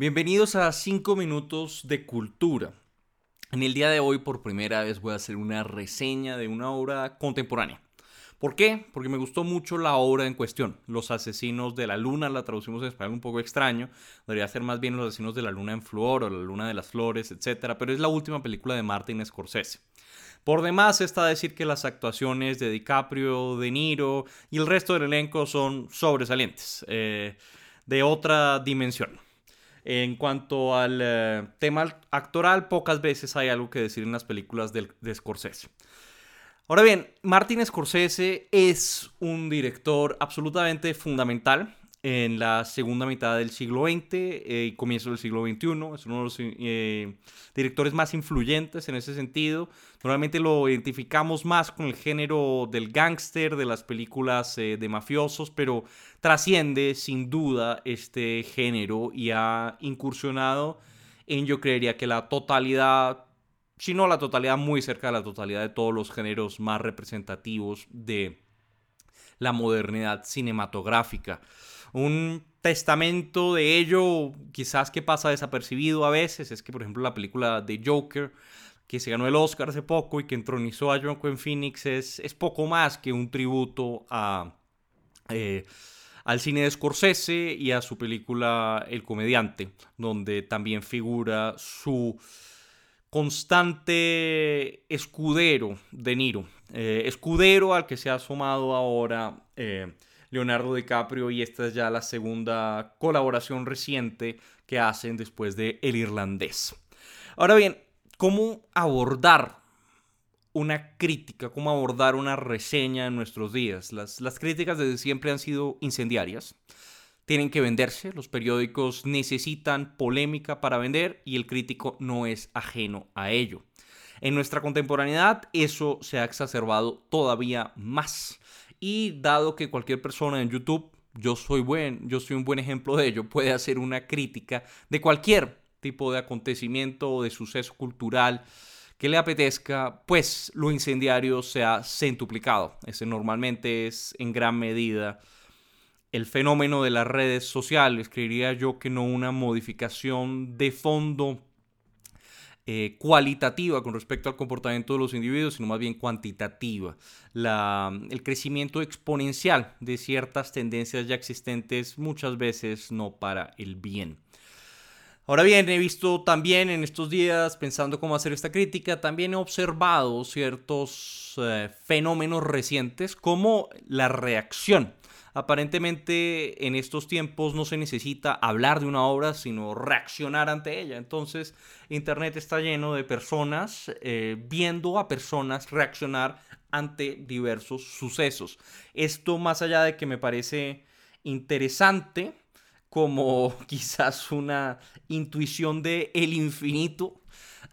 Bienvenidos a 5 minutos de cultura. En el día de hoy por primera vez voy a hacer una reseña de una obra contemporánea. ¿Por qué? Porque me gustó mucho la obra en cuestión. Los asesinos de la luna, la traducimos en español un poco extraño. Debería ser más bien los asesinos de la luna en flor o la luna de las flores, etc. Pero es la última película de Martin Scorsese. Por demás está decir que las actuaciones de DiCaprio, De Niro y el resto del elenco son sobresalientes, eh, de otra dimensión. En cuanto al eh, tema actoral, pocas veces hay algo que decir en las películas de, de Scorsese. Ahora bien, Martin Scorsese es un director absolutamente fundamental en la segunda mitad del siglo XX eh, y comienzo del siglo XXI. Es uno de los eh, directores más influyentes en ese sentido. Normalmente lo identificamos más con el género del gángster, de las películas eh, de mafiosos, pero trasciende sin duda este género y ha incursionado en, yo creería que la totalidad, si no la totalidad, muy cerca de la totalidad de todos los géneros más representativos de la modernidad cinematográfica un testamento de ello, quizás que pasa desapercibido a veces, es que por ejemplo la película de Joker, que se ganó el Oscar hace poco y que entronizó a Joaquin Phoenix, es, es poco más que un tributo a, eh, al cine de Scorsese y a su película El Comediante, donde también figura su constante escudero de Niro, eh, escudero al que se ha sumado ahora eh, Leonardo DiCaprio y esta es ya la segunda colaboración reciente que hacen después de El Irlandés. Ahora bien, ¿cómo abordar una crítica, cómo abordar una reseña en nuestros días? Las, las críticas desde siempre han sido incendiarias. Tienen que venderse, los periódicos necesitan polémica para vender y el crítico no es ajeno a ello. En nuestra contemporaneidad eso se ha exacerbado todavía más. Y dado que cualquier persona en YouTube, yo soy yo soy un buen ejemplo de ello, puede hacer una crítica de cualquier tipo de acontecimiento o de suceso cultural que le apetezca, pues lo incendiario se ha centuplicado. Ese normalmente es en gran medida el fenómeno de las redes sociales, creería yo que no una modificación de fondo eh, cualitativa con respecto al comportamiento de los individuos, sino más bien cuantitativa. el crecimiento exponencial de ciertas tendencias ya existentes muchas veces no para el bien. Ahora bien, he visto también en estos días, pensando cómo hacer esta crítica, también he observado ciertos eh, fenómenos recientes como la reacción aparentemente en estos tiempos no se necesita hablar de una obra, sino reaccionar ante ella. Entonces, Internet está lleno de personas eh, viendo a personas reaccionar ante diversos sucesos. Esto más allá de que me parece interesante como quizás una intuición de el infinito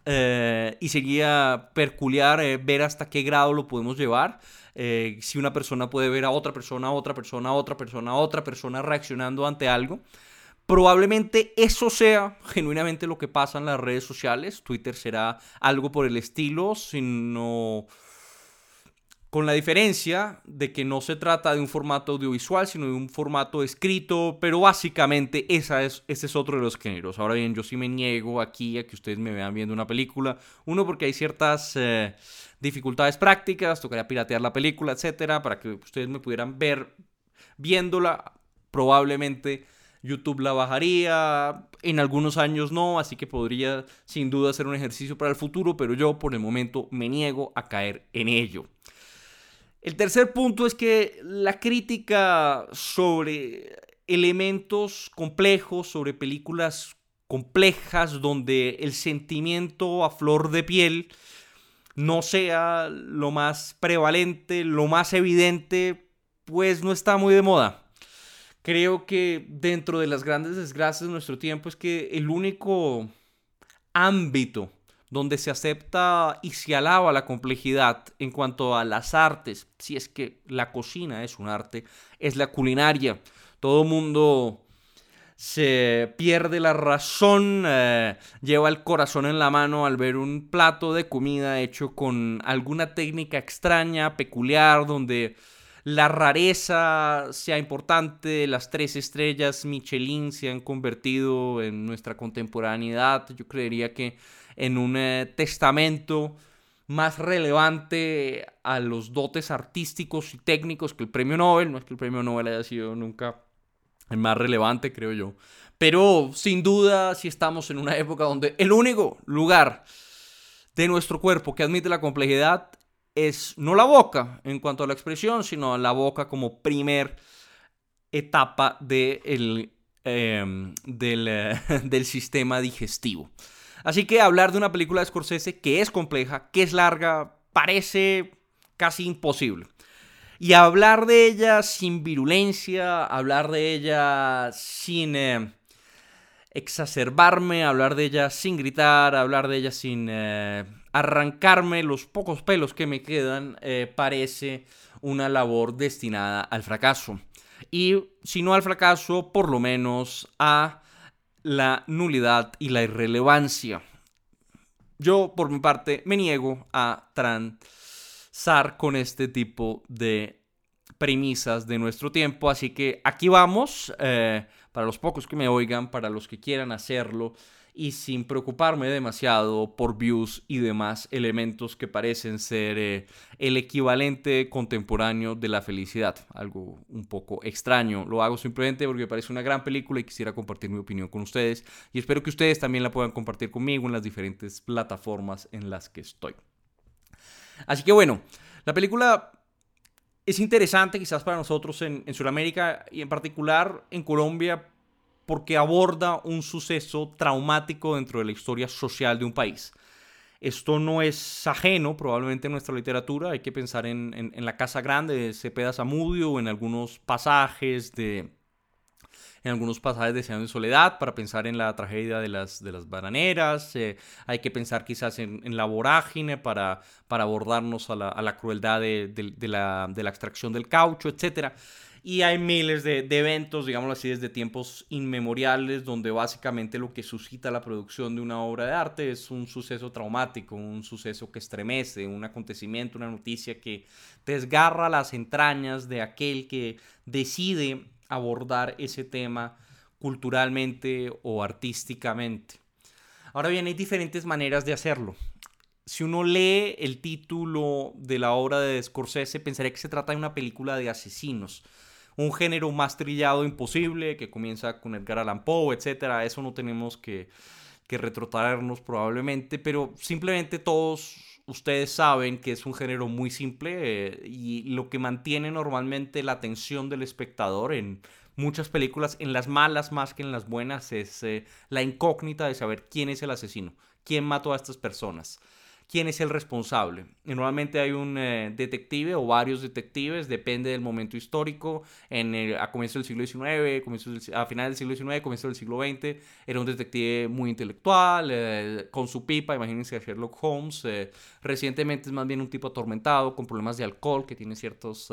eh, y sería peculiar eh, ver hasta qué grado lo podemos llevar. Eh, si una persona puede ver a otra persona, a otra persona, a otra persona, a otra persona reaccionando ante algo. Probablemente eso sea genuinamente lo que pasa en las redes sociales. Twitter será algo por el estilo, sino con la diferencia de que no se trata de un formato audiovisual, sino de un formato escrito, pero básicamente esa es, ese es otro de los géneros. Ahora bien, yo sí me niego aquí a que ustedes me vean viendo una película. Uno, porque hay ciertas eh, dificultades prácticas, tocaría piratear la película, etcétera, para que ustedes me pudieran ver viéndola. Probablemente YouTube la bajaría, en algunos años no, así que podría sin duda ser un ejercicio para el futuro, pero yo por el momento me niego a caer en ello. El tercer punto es que la crítica sobre elementos complejos, sobre películas complejas, donde el sentimiento a flor de piel no sea lo más prevalente, lo más evidente, pues no está muy de moda. Creo que dentro de las grandes desgracias de nuestro tiempo es que el único ámbito donde se acepta y se alaba la complejidad en cuanto a las artes, si es que la cocina es un arte, es la culinaria. Todo mundo se pierde la razón, eh, lleva el corazón en la mano al ver un plato de comida hecho con alguna técnica extraña, peculiar, donde la rareza sea importante, las tres estrellas Michelin se han convertido en nuestra contemporaneidad, yo creería que en un eh, testamento más relevante a los dotes artísticos y técnicos que el premio Nobel. No es que el premio Nobel haya sido nunca el más relevante, creo yo. Pero sin duda, si estamos en una época donde el único lugar de nuestro cuerpo que admite la complejidad es no la boca en cuanto a la expresión, sino la boca como primer etapa em, del, eh, del sistema digestivo. Así que hablar de una película de Scorsese que es compleja, que es larga, parece casi imposible. Y hablar de ella sin virulencia, hablar de ella sin eh, exacerbarme, hablar de ella sin gritar, hablar de ella sin eh, arrancarme los pocos pelos que me quedan, eh, parece una labor destinada al fracaso. Y si no al fracaso, por lo menos a la nulidad y la irrelevancia. Yo, por mi parte, me niego a transar con este tipo de premisas de nuestro tiempo, así que aquí vamos, eh, para los pocos que me oigan, para los que quieran hacerlo, y sin preocuparme demasiado por views y demás elementos que parecen ser eh, el equivalente contemporáneo de la felicidad. Algo un poco extraño. Lo hago simplemente porque me parece una gran película y quisiera compartir mi opinión con ustedes y espero que ustedes también la puedan compartir conmigo en las diferentes plataformas en las que estoy. Así que bueno, la película es interesante quizás para nosotros en, en Sudamérica y en particular en Colombia porque aborda un suceso traumático dentro de la historia social de un país. Esto no es ajeno probablemente en nuestra literatura, hay que pensar en, la Casa Grande de Cepeda Zamudio, en algunos pasajes de, en algunos pasajes de Señor de Soledad, para pensar en la tragedia de las, de las bananeras, eh, hay que pensar quizás en, la vorágine para, para abordarnos a la, crueldad de, la, de, la, extracción del caucho, etc. Y hay miles de, eventos, digámoslo así, desde tiempos inmemoriales, donde básicamente lo que suscita la producción de una obra de arte es un suceso traumático, un suceso que estremece, un acontecimiento, una noticia que desgarra las entrañas de aquel que decide abordar ese tema culturalmente o artísticamente. Ahora bien, hay diferentes maneras de hacerlo. Si uno lee el título de la obra de Scorsese, pensaría que se trata de una película de asesinos un género más trillado imposible que comienza con Edgar Allan Poe, etcétera. Eso no tenemos que, que retrotraernos probablemente, pero simplemente todos ustedes saben que es un género muy simple eh, y lo que mantiene normalmente la atención del espectador en muchas películas, en las malas más que en las buenas, es eh, la incógnita de saber quién es el asesino, quién mató a estas personas quién es el responsable. normalmente hay un eh, detective o varios detectives, depende del momento histórico. En a comienzos del siglo XIX, a finales del siglo XIX, comienzos del siglo XX, era un detective muy intelectual, eh, con su pipa, imagínense a Sherlock Holmes. Eh, recientemente es más bien un tipo atormentado, con problemas de alcohol, que tiene ciertos,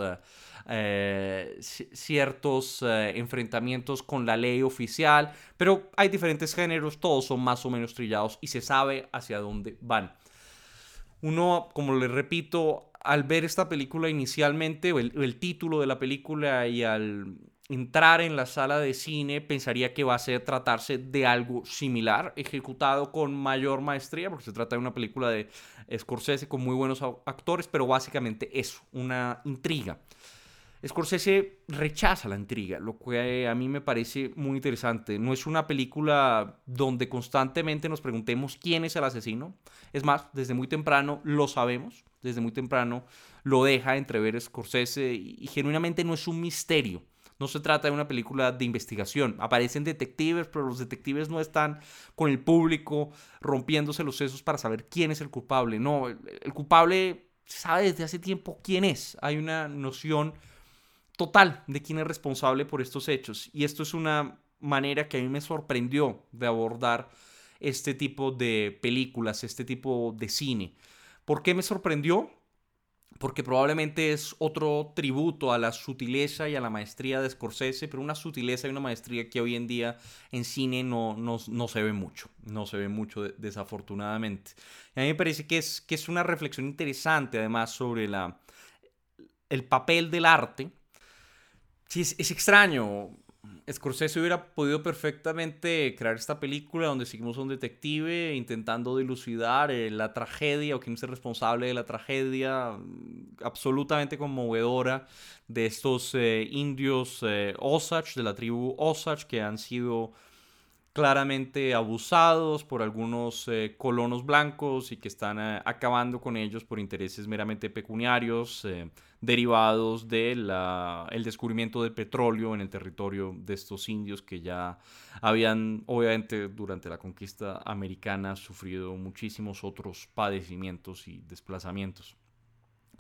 ciertos enfrentamientos con la ley oficial. Pero hay diferentes géneros, todos son más o menos trillados y se sabe hacia dónde van uno, como le repito, al ver esta película inicialmente, o el, título de la película y al entrar en la sala de cine, pensaría que va a ser tratarse de algo similar, ejecutado con mayor maestría, porque se trata de una película de Scorsese con muy buenos actores, pero básicamente eso, una intriga. Scorsese rechaza la intriga, lo que a mí me parece muy interesante. No es una película donde constantemente nos preguntemos quién es el asesino. Es más, desde muy temprano lo sabemos, desde muy temprano lo deja entrever Scorsese y, genuinamente no es un misterio. No se trata de una película de investigación. Aparecen detectives, pero los detectives no están con el público rompiéndose los sesos para saber quién es el culpable. No, el culpable sabe desde hace tiempo quién es. Hay una noción total de quién es responsable por estos hechos. Y esto es una manera que a mí me sorprendió de abordar este tipo de películas, este tipo de cine. ¿Por qué me sorprendió? Porque probablemente es otro tributo a la sutileza y a la maestría de Scorsese, pero una sutileza y una maestría que hoy en día en cine no, no, se ve mucho, no se ve mucho desafortunadamente. a mí me parece que es, que es una reflexión interesante además sobre la, el papel del arte, sí, es, extraño. Scorsese hubiera podido perfectamente crear esta película donde seguimos a un detective intentando dilucidar eh, la tragedia o quién es el responsable de la tragedia mm, absolutamente conmovedora de estos eh, indios eh, Osage, de la tribu Osage, que han sido claramente abusados por algunos eh, colonos blancos y que están eh, acabando con ellos por intereses meramente pecuniarios eh, derivados del descubrimiento del petróleo en el territorio de estos indios que ya habían, obviamente, durante la conquista americana sufrido muchísimos otros padecimientos y desplazamientos.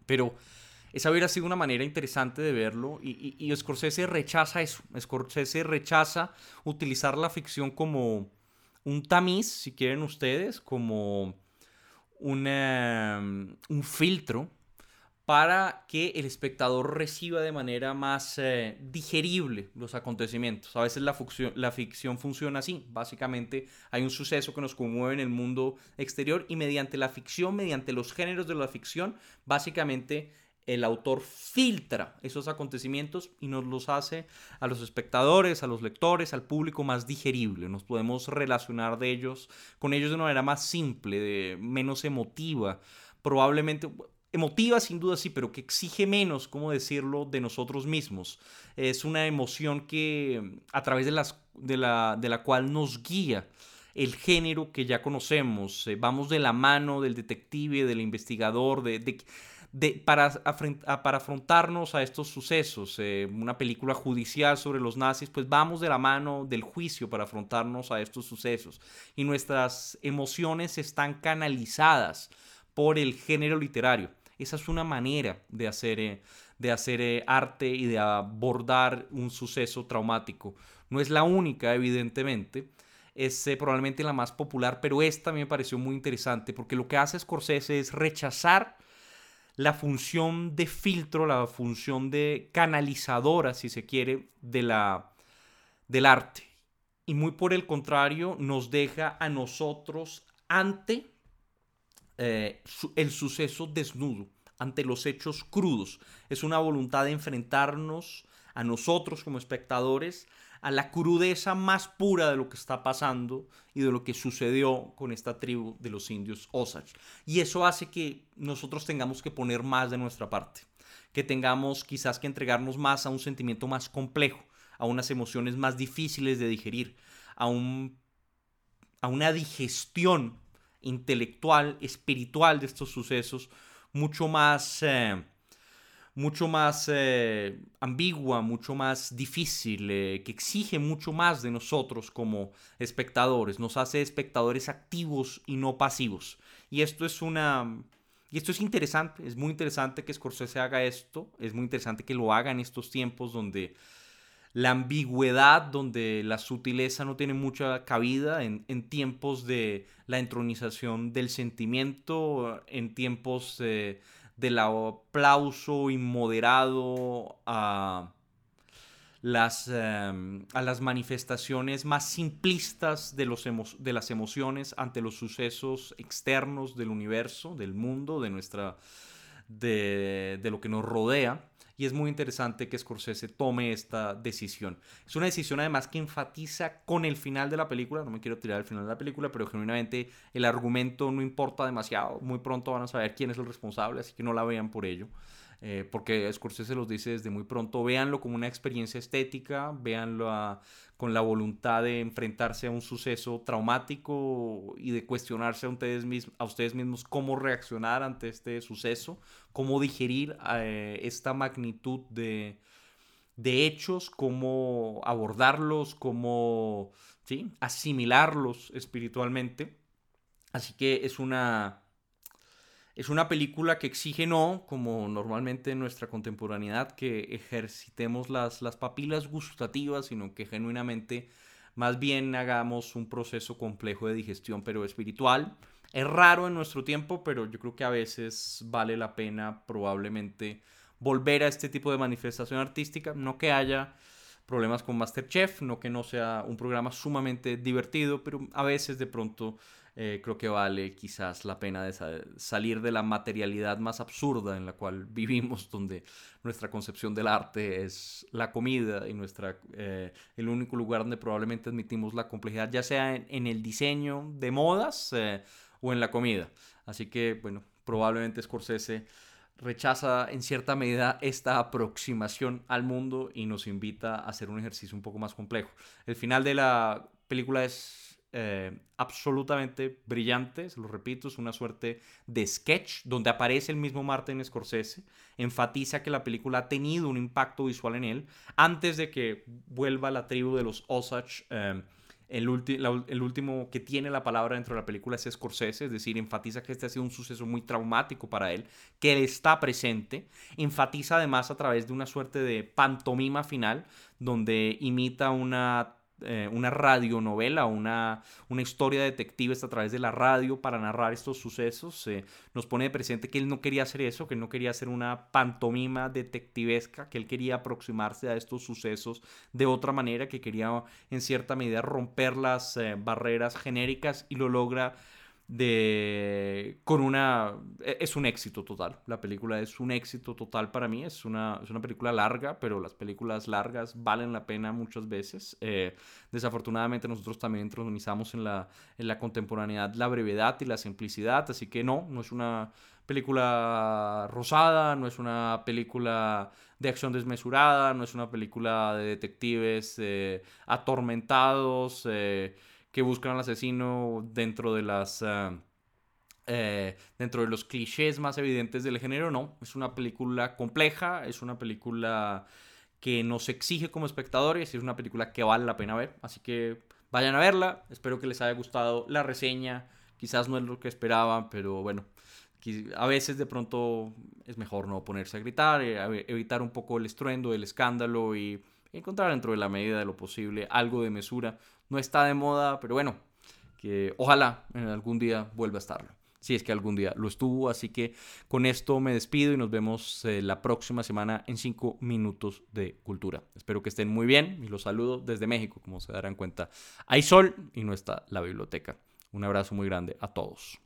Pero esa hubiera sido una manera interesante de verlo y, y, Scorsese rechaza eso. Scorsese rechaza utilizar la ficción como un tamiz, si quieren ustedes, como un filtro para que el espectador reciba de manera más eh, digerible los acontecimientos. A veces la, la, ficción funciona así. Básicamente hay un suceso que nos conmueve en el mundo exterior y mediante la ficción, mediante los géneros de la ficción, básicamente el autor filtra esos acontecimientos y nos los hace a los espectadores, a los lectores, al público más digerible. Nos podemos relacionar de ellos, con ellos de una manera más simple, menos emotiva, probablemente emotiva sin duda sí, pero que exige menos, ¿cómo decirlo?, de nosotros mismos. Es una emoción que a través de, las, de, la, de la cual nos guía el género que ya conocemos. Eh, vamos de la mano del detective, del investigador, de para, para, afrontarnos a estos sucesos. Eh, una película judicial sobre los nazis, pues vamos de la mano del juicio para afrontarnos a estos sucesos. Y nuestras emociones están canalizadas por el género literario. Esa es una manera de hacer, eh, de hacer eh, arte y de abordar un suceso traumático. No es la única, evidentemente, es probablemente la más popular, pero esta me pareció muy interesante porque lo que hace Scorsese es rechazar la función de filtro, la función de canalizadora, si se quiere, de la, del arte. Y muy por el contrario, nos deja a nosotros ante eh, el suceso desnudo, ante los hechos crudos. Es una voluntad de enfrentarnos a nosotros como espectadores a la crudeza más pura de lo que está pasando y de lo que sucedió con esta tribu de los indios Osage. Y eso hace que nosotros tengamos que poner más de nuestra parte, que tengamos quizás que entregarnos más a un sentimiento más complejo, a unas emociones más difíciles de digerir, a, un, a una digestión intelectual, espiritual de estos sucesos, mucho más... Eh, mucho más eh, ambigua, mucho más difícil, eh, que exige mucho más de nosotros como espectadores, nos hace espectadores activos y no pasivos. Y esto es una... Y esto es interesante, es muy interesante que Scorsese haga esto, es muy interesante que lo haga en estos tiempos donde la ambigüedad, donde la sutileza no tiene mucha cabida, en, en tiempos de la entronización del sentimiento, en tiempos de del aplauso inmoderado a las, em, a las manifestaciones más simplistas de, los de las emociones ante los sucesos externos del universo, del mundo, de, nuestra, de, de lo que nos rodea y es muy interesante que Scorsese tome esta decisión. Es una decisión además que enfatiza con el final de la película, no me quiero tirar el final de la película, pero genuinamente el argumento no importa demasiado, muy pronto van a saber quién es el responsable, así que no la vean por ello. Eh, porque Scorsese los dice desde muy pronto, véanlo como una experiencia estética, véanlo con la voluntad de enfrentarse a un suceso traumático y de cuestionarse a ustedes, mismos, a ustedes mismos cómo reaccionar ante este suceso, cómo digerir eh, esta magnitud de, hechos, cómo abordarlos, cómo asimilarlos espiritualmente. Así que es una es una película que exige no, como normalmente en nuestra contemporaneidad, que ejercitemos las, las papilas gustativas, sino que genuinamente más bien hagamos un proceso complejo de digestión, pero espiritual. Es raro en nuestro tiempo, pero yo creo que a veces vale la pena probablemente volver a este tipo de manifestación artística, no que haya problemas con Masterchef, no que no sea un programa sumamente divertido, pero a veces de pronto eh, creo que vale quizás la pena de salir de la materialidad más absurda en la cual vivimos, donde nuestra concepción del arte es la comida y nuestra, eh, el único lugar donde probablemente admitimos la complejidad, ya sea en, el diseño de modas eh, o en la comida. Así que, bueno, probablemente Scorsese rechaza en cierta medida esta aproximación al mundo y nos invita a hacer un ejercicio un poco más complejo. El final de la película es eh, absolutamente brillante, se lo repito, es una suerte de sketch donde aparece el mismo Martin Scorsese, enfatiza que la película ha tenido un impacto visual en él, antes de que vuelva la tribu de los Osage. Eh, el, el, último que tiene la palabra dentro de la película es Scorsese, es decir, enfatiza que este ha sido un suceso muy traumático para él, que él está presente, enfatiza además a través de una suerte de pantomima final, donde imita una eh, una radionovela, una, una historia de detectives a través de la radio para narrar estos sucesos. Eh, nos pone de presente que él no quería hacer eso, que él no quería hacer una pantomima detectivesca, que él quería aproximarse a estos sucesos de otra manera, que quería en cierta medida romper las eh, barreras genéricas y lo logra de con una e, es un éxito total. La película es un éxito total para mí. Es una, es una película larga pero las películas largas valen la pena muchas veces. Eh, desafortunadamente nosotros también entronizamos en la, en la contemporaneidad la brevedad y la simplicidad así que no no es una película rosada no es una película de acción desmesurada no es una película de detectives eh, atormentados eh, que buscan al asesino dentro de las... Eh, dentro de los clichés más evidentes del género, no. Es una película compleja, es una película que nos exige como espectadores es una película que vale la pena ver. Así que vayan a verla. Espero que les haya gustado la reseña. Quizás no es lo que esperaban, pero bueno. A veces de pronto es mejor no ponerse a gritar, eh, evitar un poco el estruendo, el escándalo y encontrar dentro de la medida de lo posible algo de mesura. No está de moda, pero bueno, que ojalá en algún día vuelva a estarlo. Si es que algún día lo estuvo. Así que con esto me despido y nos vemos eh, la próxima semana en 5 minutos de cultura. Espero que estén muy bien y los saludo desde México, como se darán cuenta. Hay sol y no está la biblioteca. Un abrazo muy grande a todos.